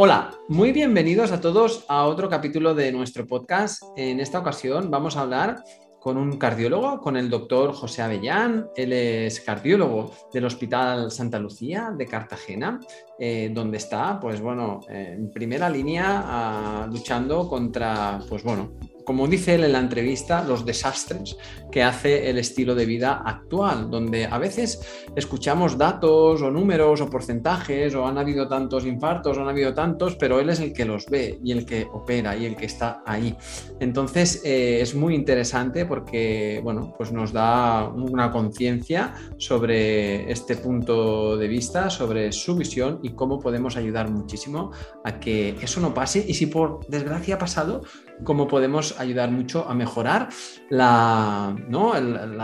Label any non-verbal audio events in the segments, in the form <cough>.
Hola, muy bienvenidos a todos a otro capítulo de nuestro podcast. En esta ocasión vamos a hablar con un cardiólogo, con el doctor José Avellán. Él es cardiólogo del Hospital Santa Lucía de Cartagena, eh, donde está, pues bueno, en primera línea ah, luchando contra, pues bueno, como dice él en la entrevista, los desastres que hace el estilo de vida actual, donde a veces escuchamos datos o números o porcentajes o han habido tantos infartos o han habido tantos, pero él es el que los ve y el que opera y el que está ahí. Entonces eh, es muy interesante porque, bueno, pues nos da una conciencia sobre este punto de vista, sobre su visión y cómo podemos ayudar muchísimo a que eso no pase y si por desgracia ha pasado, cómo podemos ayudar mucho a mejorar la,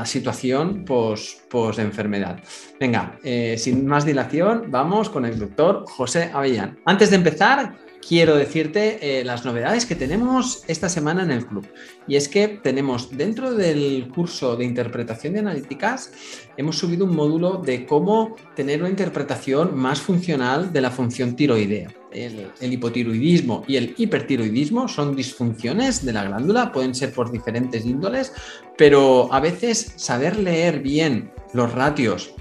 situación post-enfermedad. Venga, eh, sin más dilación, vamos con el doctor José Avellán. Antes de empezar, quiero decirte eh, las novedades que tenemos esta semana en el club. Y es que tenemos dentro del curso de interpretación de analíticas, hemos subido un módulo de cómo tener una interpretación más funcional de la función tiroidea. El, hipotiroidismo y el hipertiroidismo son disfunciones de la glándula, pueden ser por diferentes índoles, pero a veces saber leer bien los ratios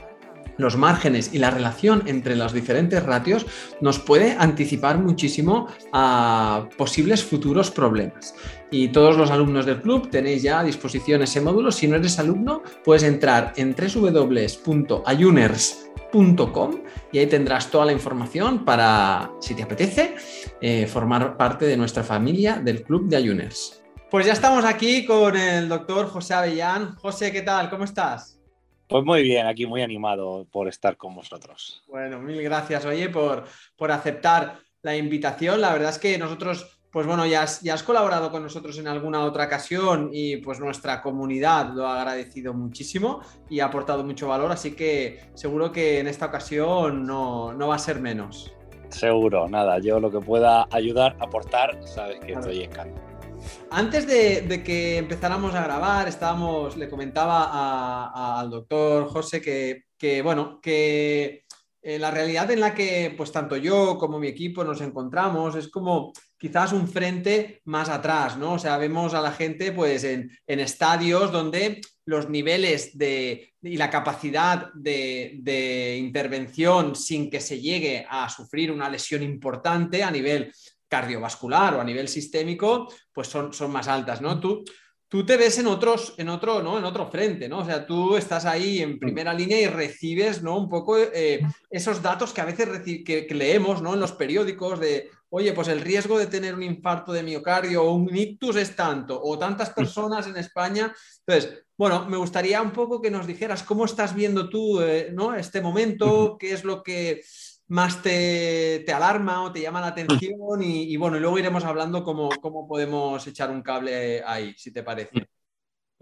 los márgenes y la relación entre los diferentes ratios nos puede anticipar muchísimo a posibles futuros problemas. Y todos los alumnos del club tenéis ya a disposición ese módulo. Si no eres alumno, puedes entrar en y ahí tendrás toda la información para, si te apetece, eh, formar parte de nuestra familia del Club de Ayuners. Pues ya estamos aquí con el doctor José Avellán. José, ¿qué tal? ¿Cómo estás? Pues muy bien, aquí muy animado por estar con vosotros. Bueno, mil gracias, oye, por, por aceptar la invitación. La verdad es que nosotros, pues bueno, ya has, ya has colaborado con nosotros en alguna otra ocasión y pues nuestra comunidad lo ha agradecido muchísimo y ha aportado mucho valor, así que seguro que en esta ocasión no, no va a ser menos. Seguro, nada, yo lo que pueda ayudar, aportar, sabes que estoy encantado. Antes de, que empezáramos a grabar, estábamos, le comentaba al doctor José que, bueno, que eh, la realidad en la que pues tanto yo como mi equipo nos encontramos es como quizás un frente más atrás, ¿no? O sea, vemos a la gente pues en, estadios donde los niveles de, y la capacidad de, de, intervención sin que se llegue a sufrir una lesión importante a nivel cardiovascular o a nivel sistémico, pues son, son más altas, ¿no? Tú, tú te ves en otros, en otro, ¿no? En otro frente, ¿no? O sea, tú estás ahí en primera línea y recibes, ¿no? Un poco eh, esos datos que a veces que, leemos, ¿no? En los periódicos de, oye, pues el riesgo de tener un infarto de miocardio o un ictus es tanto, o tantas personas en España. Entonces, bueno, me gustaría un poco que nos dijeras cómo estás viendo tú, eh, ¿no? Este momento, qué es lo que más te, alarma o te llama la atención y, bueno, y luego iremos hablando cómo, cómo, podemos echar un cable ahí, si te parece.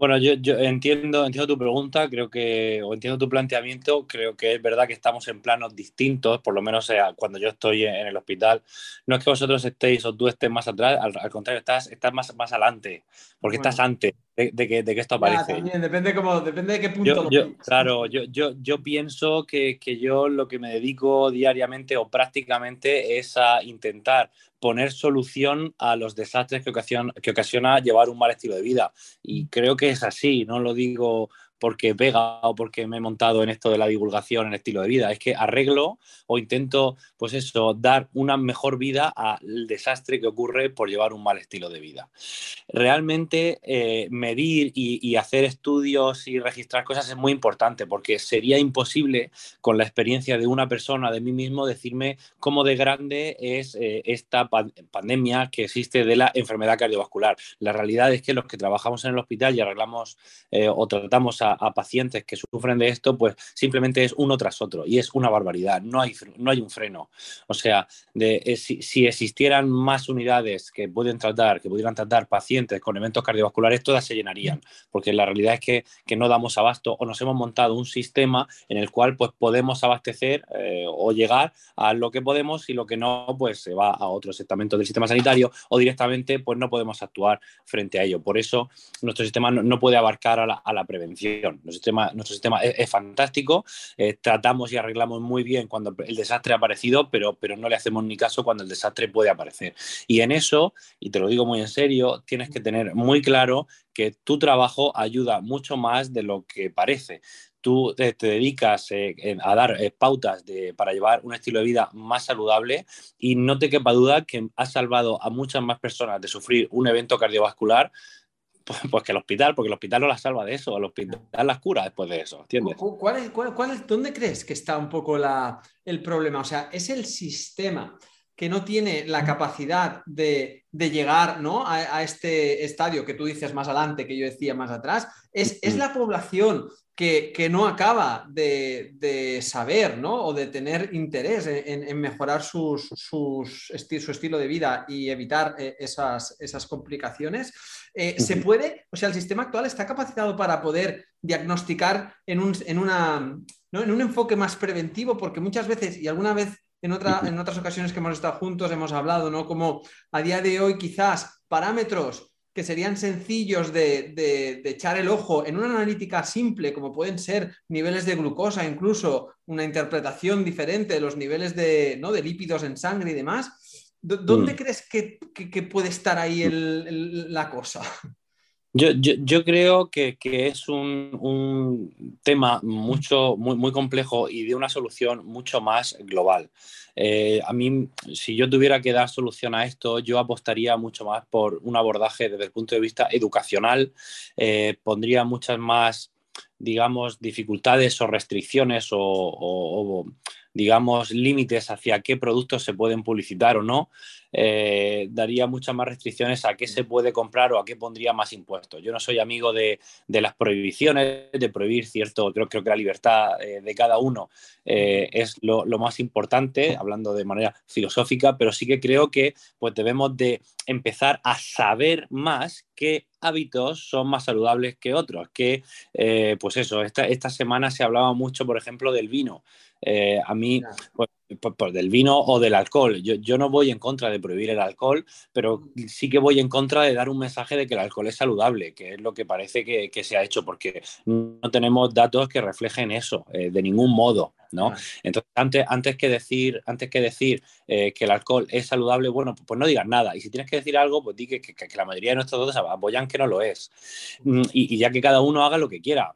Bueno, yo, entiendo, entiendo tu pregunta, creo que, o entiendo tu planteamiento, creo que es verdad que estamos en planos distintos, por lo menos sea, cuando yo estoy en, el hospital. No es que vosotros estéis o tú estés más atrás, al, contrario, estás, estás más, más adelante, porque estás antes de, que, de, que, esto aparece. también, depende, como, depende de qué punto. Yo, claro, yo, yo, yo pienso que, que, yo lo que me dedico diariamente o prácticamente es a intentar poner solución a los desastres que ocasiona, llevar un mal estilo de vida. Y creo que es así, no lo digo porque pega o porque me he montado en esto de la divulgación en estilo de vida. Es que arreglo o intento, pues eso, dar una mejor vida al desastre que ocurre por llevar un mal estilo de vida. Realmente eh, medir y, hacer estudios y registrar cosas es muy importante porque sería imposible con la experiencia de una persona, de mí mismo, decirme cómo de grande es eh, esta pandemia que existe de la enfermedad cardiovascular. La realidad es que los que trabajamos en el hospital y arreglamos eh, o tratamos a a, pacientes que sufren de esto, pues simplemente es uno tras otro y es una barbaridad, no hay, no hay un freno. O sea, de, eh, si, existieran más unidades que pueden tratar, que pudieran tratar pacientes con eventos cardiovasculares, todas se llenarían, porque la realidad es que, no damos abasto o nos hemos montado un sistema en el cual pues podemos abastecer eh, o llegar a lo que podemos y lo que no, pues se va a otros estamentos del sistema sanitario o directamente pues no podemos actuar frente a ello. Por eso nuestro sistema no, puede abarcar a la prevención Nuestro sistema, nuestro sistema es, fantástico, eh, tratamos y arreglamos muy bien cuando el desastre ha aparecido, pero, pero no le hacemos ni caso cuando el desastre puede aparecer. Y en eso, y te lo digo muy en serio, tienes que tener muy claro que tu trabajo ayuda mucho más de lo que parece tú te, dedicas eh, a dar eh, pautas para llevar un estilo de vida más saludable y no te quepa duda que has salvado a muchas más personas de sufrir un evento cardiovascular pues, pues, que el hospital, porque el hospital no las salva de eso, el hospital las cura después de eso, ¿entiendes? ¿Cuál ¿Dónde crees que está un poco el problema? O sea, ¿es el sistema que no tiene la capacidad de, llegar ¿no? a, este estadio que tú dices más adelante, que yo decía más atrás? ¿Es, es la población que, no acaba de, saber ¿no? o de tener interés en, mejorar sus, su estilo de vida y evitar eh, esas, esas, complicaciones. Eh, ¿Se puede, o sea, el sistema actual está capacitado para poder diagnosticar en un, en una, en un enfoque más preventivo? Porque muchas veces, y alguna vez en, otra, en otras ocasiones que hemos estado juntos hemos hablado, ¿no? Como a día de hoy quizás parámetros que serían sencillos de, echar el ojo en una analítica simple, como pueden ser niveles de glucosa, incluso una interpretación diferente de los niveles de, ¿no? de lípidos en sangre y demás, ¿dónde mm. crees que, puede estar ahí la cosa? Yo, creo que, es un, tema mucho, muy, muy complejo y de una solución mucho más global. Eh, a mí, si yo tuviera que dar solución a esto, yo apostaría mucho más por un abordaje desde el punto de vista educacional, eh, pondría muchas más, digamos, dificultades o restricciones o digamos, límites hacia qué productos se pueden publicitar o no, eh, daría muchas más restricciones a qué se puede comprar o a qué pondría más impuestos. Yo no soy amigo de, las prohibiciones, de prohibir cierto, creo, creo que la libertad eh, de cada uno eh, es lo, más importante, hablando de manera filosófica, pero sí que creo que pues, debemos de empezar a saber más qué hábitos son más saludables que otros. Que, pues eso, esta, esta semana se hablaba mucho, por ejemplo, del vino. Eh, a mí, pues, pues, del vino o del alcohol. Yo, yo, no voy en contra de prohibir el alcohol, pero sí que voy en contra de dar un mensaje de que el alcohol es saludable, que es lo que parece que, que se ha hecho, porque no tenemos datos que reflejen eso eh, de ningún modo. ¿no? Entonces, antes, antes que decir, antes que, decir eh, que el alcohol es saludable, bueno, pues, no digas nada. Y si tienes que decir algo, pues di que, que, la mayoría de nuestros datos apoyan que no lo es. Mm, y, ya que cada uno haga lo que quiera.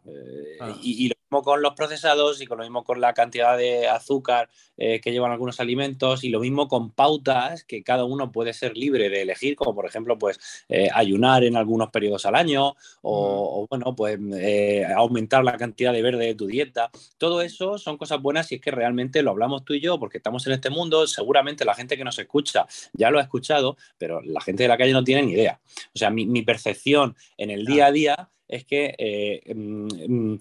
y, y, lo mismo con los procesados y con lo mismo con la cantidad de azúcar eh, que llevan algunos alimentos y lo mismo con pautas que cada uno puede ser libre de elegir, como por ejemplo, pues eh, ayunar en algunos periodos al año o, bueno, pues eh, aumentar la cantidad de verde de tu dieta. Todo eso son cosas buenas si es que realmente lo hablamos tú y yo, porque estamos en este mundo, seguramente la gente que nos escucha ya lo ha escuchado, pero la gente de la calle no tiene ni idea. O sea, mi, percepción en el día a día es que mm, mm,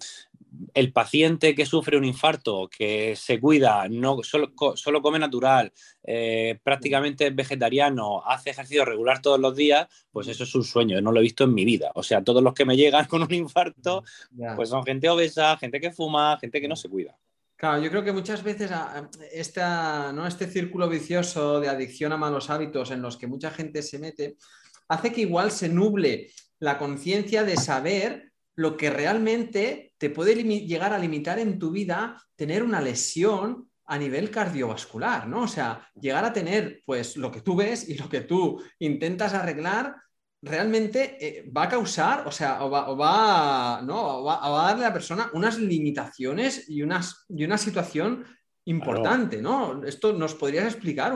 el paciente que sufre un infarto, que se cuida, no, solo, solo come natural, eh, prácticamente es vegetariano, hace ejercicio regular todos los días, pues eso es un sueño, no lo he visto en mi vida. O sea, todos los que me llegan <laughs> con un infarto, pues son gente obesa, gente que fuma, gente que no se cuida. Claro, yo creo que muchas veces ah, esta, ¿no? este círculo vicioso de adicción a malos hábitos en los que mucha gente se mete, hace que igual se nuble la conciencia de saber lo que realmente te puede llegar a limitar en tu vida tener una lesión a nivel cardiovascular, ¿no? O sea, llegar a tener, pues, lo que tú ves y lo que tú intentas arreglar, realmente eh, va a causar, o sea, o va, ¿no? va, a darle a la persona unas limitaciones y, unas, y una situación importante, ¿no? Esto nos podrías explicar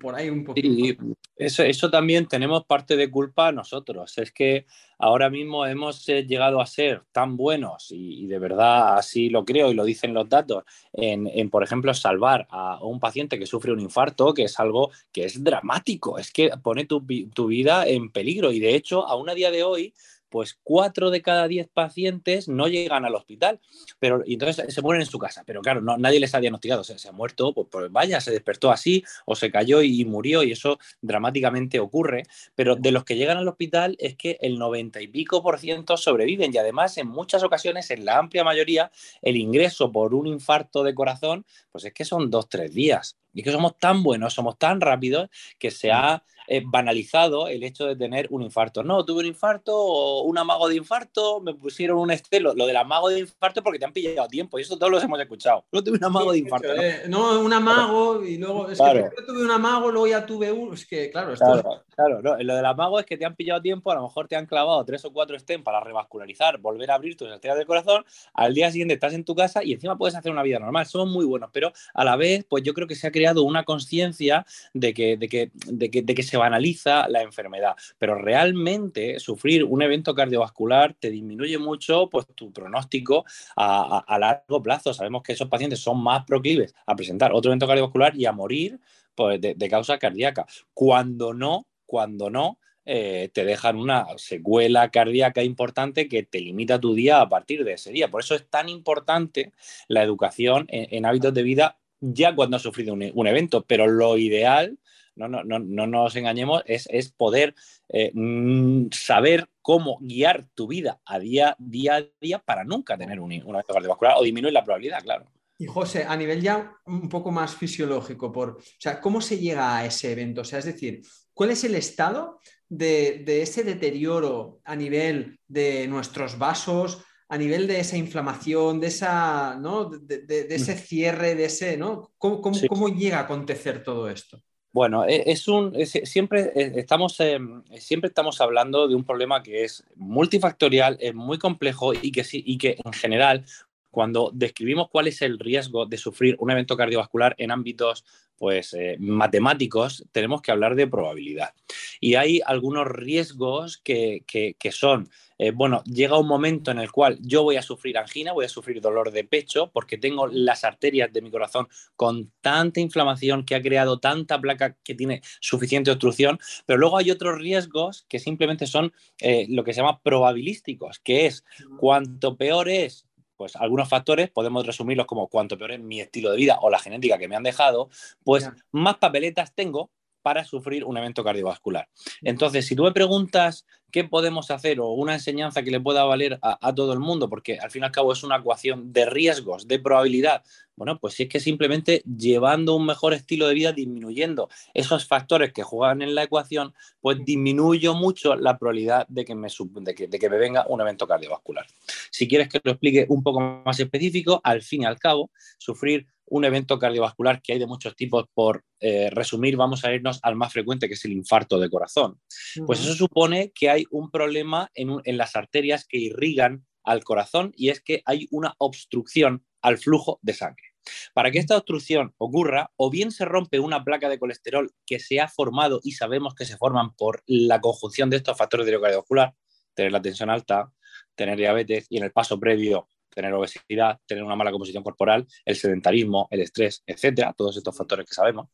por ahí un poquito. Sí, eso, eso también tenemos parte de culpa nosotros. Es que ahora mismo hemos eh, llegado a ser tan buenos, y, de verdad así lo creo y lo dicen los datos, en, por ejemplo, salvar a un paciente que sufre un infarto, que es algo que es dramático, es que pone tu, tu vida en peligro. Y de hecho, aún a día de hoy, pues cuatro de cada diez pacientes no llegan al hospital, pero y entonces se mueren en su casa, pero claro, no, nadie les ha diagnosticado, se ha muerto, pues, pues, vaya, se despertó así o se cayó y, murió y eso dramáticamente ocurre, pero de los que llegan al hospital es que el noventa y pico por ciento sobreviven. Y además en muchas ocasiones, en la amplia mayoría, el ingreso por un infarto de corazón, pues es que son dos, tres días. Y que somos tan buenos, somos tan rápidos que se ha eh, banalizado el hecho de tener un infarto. No, tuve un infarto o un amago de infarto, me pusieron un estelo. Lo del amago de infarto porque te han pillado tiempo y eso todos los hemos escuchado. No tuve un amago de infarto. ¿no? un amago y luego es que tuve un amago, luego ya tuve uno. Es que, claro, esto... claro, no. lo del amago es que te han pillado tiempo, a lo mejor te han clavado tres o cuatro stem para revascularizar, volver a abrir tus arterias del corazón. Al día siguiente estás en tu casa y encima puedes hacer una vida normal. Son muy buenos, pero a la vez, pues yo creo que se ha creado una conciencia de que, de, que, de, que, de que se banaliza la enfermedad. Pero realmente sufrir un evento cardiovascular te disminuye mucho pues, tu pronóstico a, largo plazo. Sabemos que esos pacientes son más proclives a presentar otro evento cardiovascular y a morir pues, de, de causa cardíaca. Cuando no, cuando no, eh, te dejan una secuela cardíaca importante que te limita tu día a partir de ese día. Por eso es tan importante la educación en, hábitos de vida ya cuando has sufrido un, evento, pero lo ideal, no, no, no, no nos engañemos, es, es poder eh, mm, saber cómo guiar tu vida a día, día a día para nunca tener un, un evento cardiovascular o disminuir la probabilidad, claro. Y José, a nivel ya un poco más fisiológico, por, o sea, ¿cómo se llega a ese evento? O sea, es decir, ¿cuál es el estado de, ese deterioro a nivel de nuestros vasos, a nivel de esa inflamación, de, esa, ¿no? de, ese mm. cierre, de ese, ¿no? ¿Cómo, llega a acontecer todo esto? Bueno, e, es un, siempre, e, estamos, em, siempre estamos hablando de un problema que es multifactorial, es muy complejo y que, y que en general cuando describimos cuál es el riesgo de sufrir un evento cardiovascular en ámbitos pues, eh, matemáticos, tenemos que hablar de probabilidad. Y hay algunos riesgos que, son, eh, bueno, llega un momento en el cual yo voy a sufrir angina, voy a sufrir dolor de pecho porque tengo las arterias de mi corazón con tanta inflamación que ha creado tanta placa que tiene suficiente obstrucción, pero luego hay otros riesgos que simplemente son eh, lo que se llama probabilísticos, que es cuanto peor es pues algunos factores podemos resumirlos como cuanto peor es mi estilo de vida o la genética que me han dejado, pues más papeletas tengo para sufrir un evento cardiovascular. Entonces, si tú me preguntas qué podemos hacer o una enseñanza que le pueda valer a, todo el mundo, porque al fin y al cabo es una ecuación de riesgos, de probabilidad, bueno, pues si es que simplemente llevando un mejor estilo de vida, disminuyendo esos factores que juegan en la ecuación, pues disminuyo mucho la probabilidad de que me, de que, de que me venga un evento cardiovascular. Si quieres que lo explique un poco más específico, al fin y al cabo, sufrir un evento cardiovascular que hay de muchos tipos, por eh, resumir, vamos a irnos al más frecuente, que es el infarto de corazón. Pues eso supone que hay un problema en, las arterias que irrigan al corazón y es que hay una obstrucción al flujo de sangre. Para que esta obstrucción ocurra, o bien se rompe una placa de colesterol que se ha formado y sabemos que se forman por la conjunción de estos factores de cardiovascular, tener la tensión alta, tener diabetes y en el paso previo tener obesidad, tener una mala composición corporal, el sedentarismo, el estrés, etcétera, todos estos factores que sabemos,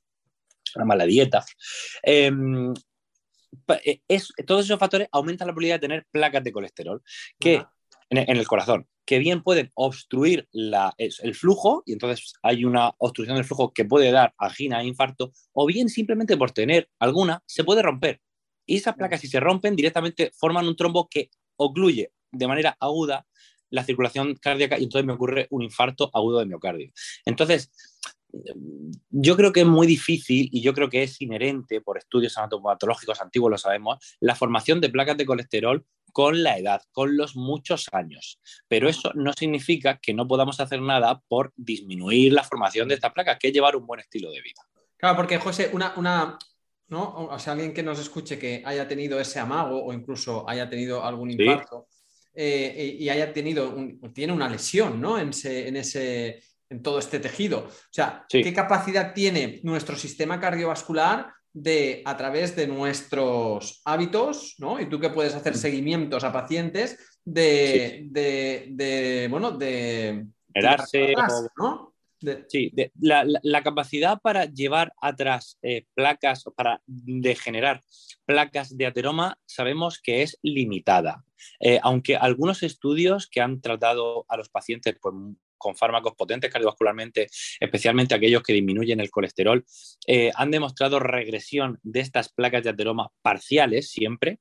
una mala dieta. Em, eh, todos esos factores aumentan la probabilidad de tener placas de colesterol que en, el corazón, que bien pueden obstruir el flujo, y entonces hay una obstrucción del flujo que puede dar angina e infarto, o bien simplemente por tener alguna, se puede romper. Y esas placas, si se rompen, directamente forman un trombo que ocluye de manera aguda la circulación cardíaca y entonces me ocurre un infarto agudo de miocardio. Entonces, yo creo que es muy difícil y yo creo que es inherente por estudios anatomopatológicos antiguos, lo sabemos, la formación de placas de colesterol con la edad, con los muchos años. Pero eso no significa que no podamos hacer nada por disminuir la formación de estas placas, que es llevar un buen estilo de vida. Claro, porque José, una, una ¿no? O sea, alguien que nos escuche que haya tenido ese amago o incluso haya tenido algún infarto, eh, y haya tenido tiene una lesión ¿no? en, ese, en todo este tejido. O sea, ¿qué capacidad tiene nuestro sistema cardiovascular de, a través de nuestros hábitos, ¿no? Y tú que puedes hacer mm. seguimientos a pacientes de, de, bueno, de... ¿no? Sí, la, capacidad para llevar atrás eh, placas, para degenerar placas de ateroma, sabemos que es limitada. Eh, aunque algunos estudios que han tratado a los pacientes pues, con fármacos potentes cardiovascularmente, especialmente aquellos que disminuyen el colesterol, eh, han demostrado regresión de estas placas de ateroma parciales siempre.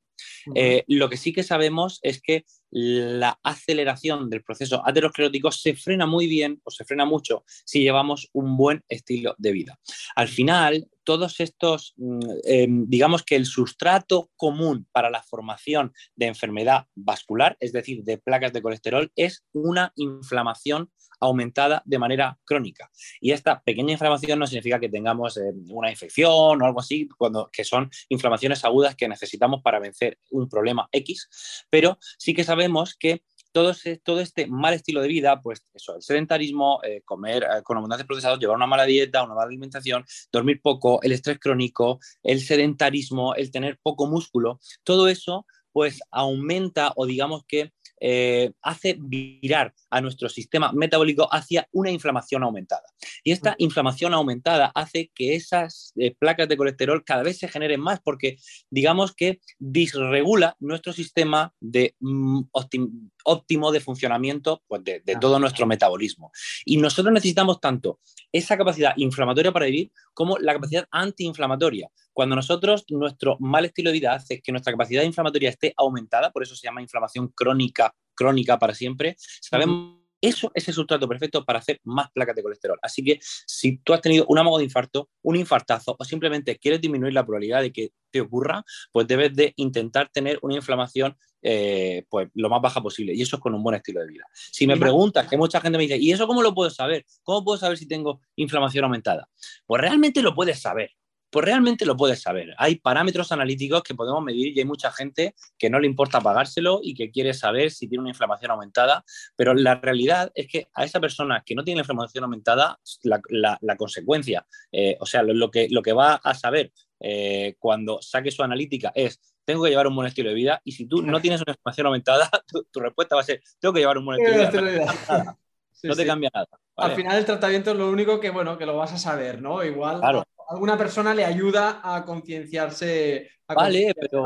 Eh, lo que sí que sabemos es que la aceleración del proceso aterosclerótico se frena muy bien o se frena mucho si llevamos un buen estilo de vida. Al final, todos estos, mm, em, digamos que el sustrato común para la formación de enfermedad vascular, es decir, de placas de colesterol, es una inflamación aumentada de manera crónica. Y esta pequeña inflamación no significa que tengamos eh, una infección o algo así, cuando, que son inflamaciones agudas que necesitamos para vencer un problema X, pero sí que sabemos que todo, todo, este mal estilo de vida, pues eso, el sedentarismo, eh, comer eh, con abundancia procesados, llevar una mala dieta, una mala alimentación, dormir poco, el estrés crónico, el sedentarismo, el tener poco músculo, todo eso pues aumenta o digamos que eh, hace virar a nuestro sistema metabólico hacia una inflamación aumentada. Y esta inflamación aumentada hace que esas eh, placas de colesterol cada vez se generen más porque digamos que disregula nuestro sistema de mm, óptimo de funcionamiento pues, de, de todo nuestro metabolismo. Y nosotros necesitamos tanto esa capacidad inflamatoria para vivir como la capacidad antiinflamatoria. Cuando nosotros, nuestro mal estilo de vida hace que nuestra capacidad inflamatoria esté aumentada, por eso se llama inflamación crónica, crónica para siempre, sabemos eso es el sustrato perfecto para hacer más placas de colesterol. Así que si tú has tenido un amago de infarto, un infartazo o simplemente quieres disminuir la probabilidad de que te ocurra, pues debes de intentar tener una inflamación eh, pues lo más baja posible. Y eso es con un buen estilo de vida. Si me preguntas, que mucha gente me dice, ¿y eso cómo lo puedo saber? ¿Cómo puedo saber si tengo inflamación aumentada? Pues realmente lo puedes saber. Pues realmente lo puedes saber. Hay parámetros analíticos que podemos medir y hay mucha gente que no le importa pagárselo y que quiere saber si tiene una inflamación aumentada, pero la realidad es que a esa persona que no tiene inflamación aumentada, la, consecuencia, eh, o sea, lo, que, lo que va a saber eh, cuando saque su analítica es tengo que llevar un buen estilo de vida y si tú no tienes una inflamación aumentada, <laughs> tu, respuesta va a ser tengo que llevar un buen estilo de vida. No, te cambia nada. Al final el tratamiento es lo único que, bueno, que lo vas a saber, ¿no? Igual claro alguna persona le ayuda a concienciarse. Vale, pero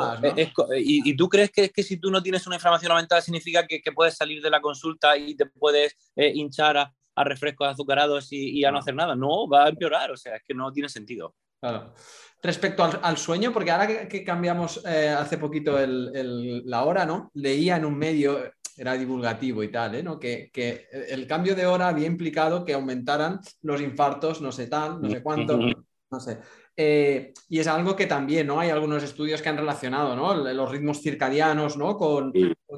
¿y, tú crees que, que si tú no tienes una inflamación mental significa que, puedes salir de la consulta y te puedes eh, hinchar a, refrescos azucarados y, a no hacer nada? No, va a empeorar, o sea, es que no tiene sentido. Claro. Respecto al, sueño, porque ahora que, cambiamos eh, hace poquito la hora, ¿no? Leía en un medio, era divulgativo y tal, ¿eh? ¿no? que, que, el cambio de hora había implicado que aumentaran los infartos, no sé tan, no sé cuánto. <laughs> No sé. Eh, y es algo que también, ¿no? Hay algunos estudios que han relacionado, ¿no? Los ritmos circadianos, ¿no? Con,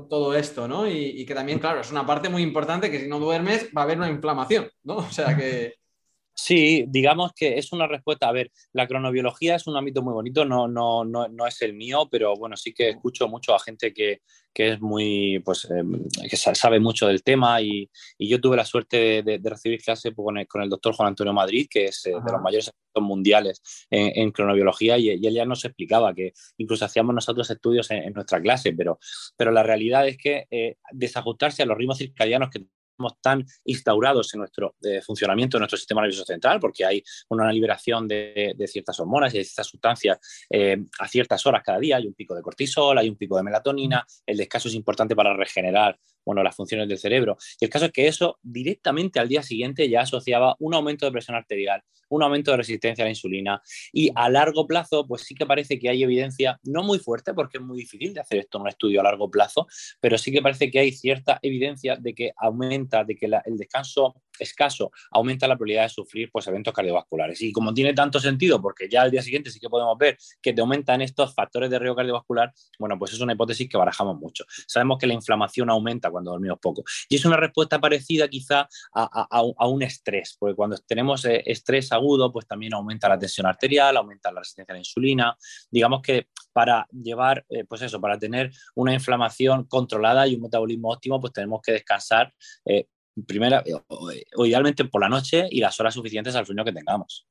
todo esto, ¿no? Y, que también, claro, es una parte muy importante que si no duermes va a haber una inflamación, ¿no? <laughs> O sea que... Sí, digamos que es una respuesta. A ver, la cronobiología es un ámbito muy bonito, no, no, no, no es el mío, pero bueno, sí que escucho mucho a gente que, que es muy, pues, em, que sabe mucho del tema y, y yo tuve la suerte de, de, recibir clase con el, con el, doctor Juan Antonio Madrid, que es eh, de los mayores expertos mundiales en, en cronobiología y, y, él ya nos explicaba que incluso hacíamos nosotros estudios en, en nuestra clase, pero, pero la realidad es que eh, desajustarse a los ritmos circadianos que tan instaurados en nuestro eh, funcionamiento de nuestro sistema nervioso central, porque hay una liberación de, ciertas hormonas y de ciertas sustancias eh, a ciertas horas cada día. Hay un pico de cortisol, hay un pico de melatonina. El descanso es importante para regenerar bueno, las funciones del cerebro. Y el caso es que eso directamente al día siguiente ya asociaba un aumento de presión arterial, un aumento de resistencia a la insulina y a largo plazo, pues sí que parece que hay evidencia, no muy fuerte, porque es muy difícil de hacer esto en un estudio a largo plazo, pero sí que parece que hay cierta evidencia de que aumenta, de que el descanso escaso aumenta la probabilidad de sufrir pues, eventos cardiovasculares. Y como tiene tanto sentido, porque ya al día siguiente sí que podemos ver que te aumentan estos factores de riesgo cardiovascular, bueno, pues es una hipótesis que barajamos mucho. Sabemos que la inflamación aumenta cuando dormimos poco. Y es una respuesta parecida quizá a, un estrés, porque cuando tenemos eh, estrés agudo, pues también aumenta la tensión arterial, aumenta la resistencia a la insulina. Digamos que para llevar, eh, pues eso, para tener una inflamación controlada y un metabolismo óptimo, pues tenemos que descansar eh, primera, o, idealmente por la noche y las horas suficientes al sueño que tengamos.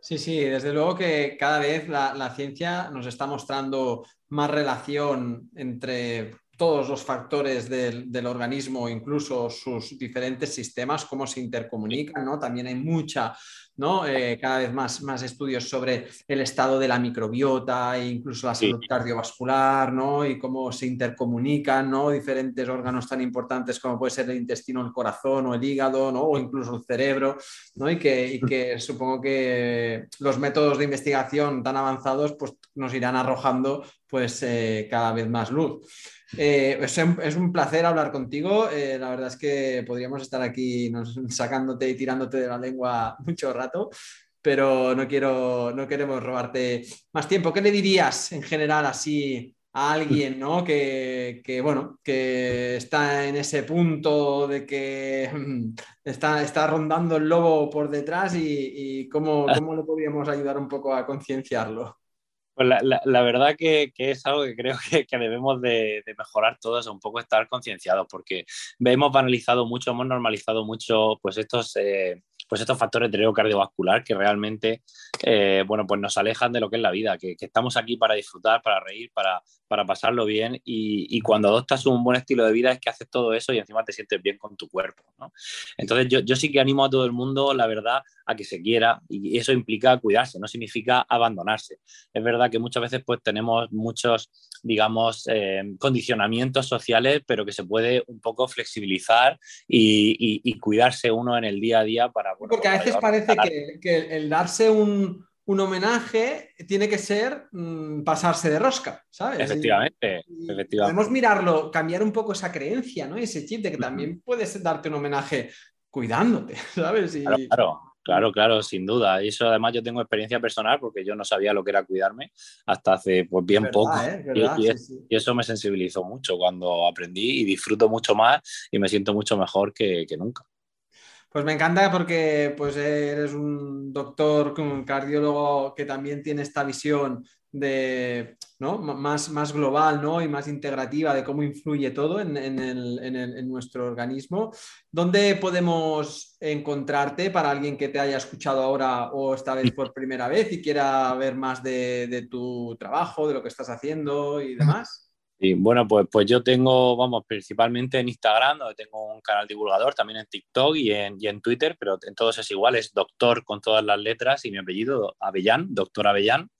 Sí, sí, desde luego que cada vez la, ciencia nos está mostrando más relación entre todos los factores del, del, organismo, incluso sus diferentes sistemas, cómo se intercomunican, ¿no? También hay mucha ¿no? Eh, cada vez más, más estudios sobre el estado de la microbiota e incluso la salud cardiovascular, ¿no? Y cómo se intercomunican, ¿no? Diferentes órganos tan importantes como puede ser el intestino, el corazón o el hígado, ¿no? O incluso el cerebro, ¿no? Y que, que supongo que los métodos de investigación tan avanzados pues, nos irán arrojando pues eh, cada vez más luz. Eh, es, un placer hablar contigo. Eh, la verdad es que podríamos estar aquí sacándote y tirándote de la lengua <laughs> mucho rato. pero no quiero, no queremos robarte más tiempo. ¿Qué le dirías en general así a alguien, ¿no? Que, bueno, que está en ese punto de que está, está rondando el lobo por detrás y, cómo, cómo le podríamos ayudar un poco a concienciarlo. Pues la, verdad que, es algo que creo <laughs> que, debemos de, mejorar todos, un poco estar concienciados, porque hemos banalizado mucho, hemos normalizado mucho pues estos, eh, pues estos factores de riesgo cardiovascular que realmente eh, bueno, pues nos alejan de lo que es la vida, que, estamos aquí para disfrutar, para reír, para, para pasarlo bien y, cuando adoptas un buen estilo de vida es que haces todo eso y encima te sientes bien con tu cuerpo. ¿no? Entonces yo, yo sí que animo a todo el mundo, la verdad, a que se quiera y eso implica cuidarse, no significa abandonarse. Es verdad que muchas veces pues tenemos muchos, digamos, eh, condicionamientos sociales, pero que se puede un poco flexibilizar y, cuidarse uno en el día a día para... Porque a veces parece que, el darse un, homenaje tiene que ser mm, pasarse de rosca, ¿sabes? Efectivamente, efectivamente. Podemos mirarlo, cambiar un poco esa creencia, ¿no? Ese chip de que también puedes darte un homenaje cuidándote, <laughs> ¿sabes? claro. Claro, claro, sin duda. Y eso además yo tengo experiencia personal porque yo no sabía lo que era cuidarme hasta hace pues bien poco. ¿eh? y, eso me sensibilizó mucho cuando aprendí y disfruto mucho más y me siento mucho mejor que, nunca. Pues me encanta porque pues eres un doctor, un cardiólogo que también tiene esta visión de, ¿no? más, más global ¿no? y más integrativa de cómo influye todo en, en, nuestro organismo. ¿Dónde podemos encontrarte para alguien que te haya escuchado ahora o esta vez por primera vez y quiera ver más de, tu trabajo, de lo que estás haciendo y demás? Sí, bueno, pues, pues yo tengo, vamos, principalmente en Instagram, donde tengo un canal divulgador, también en TikTok y en, y en Twitter, pero en todos es igual, es doctor con todas las letras y mi apellido, Avellán, doctor Avellán.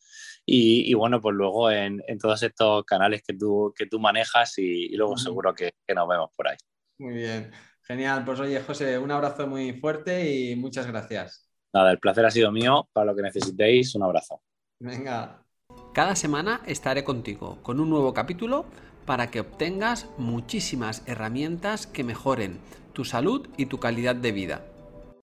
Y, bueno, pues luego en, todos estos canales que tú, que tú manejas y, luego seguro que, nos vemos por ahí. Muy bien, genial. Pues oye, José, un abrazo muy fuerte y muchas gracias. Nada, el placer ha sido mío. Para lo que necesitéis, un abrazo. Venga. Cada semana estaré contigo con un nuevo capítulo para que obtengas muchísimas herramientas que mejoren tu salud y tu calidad de vida.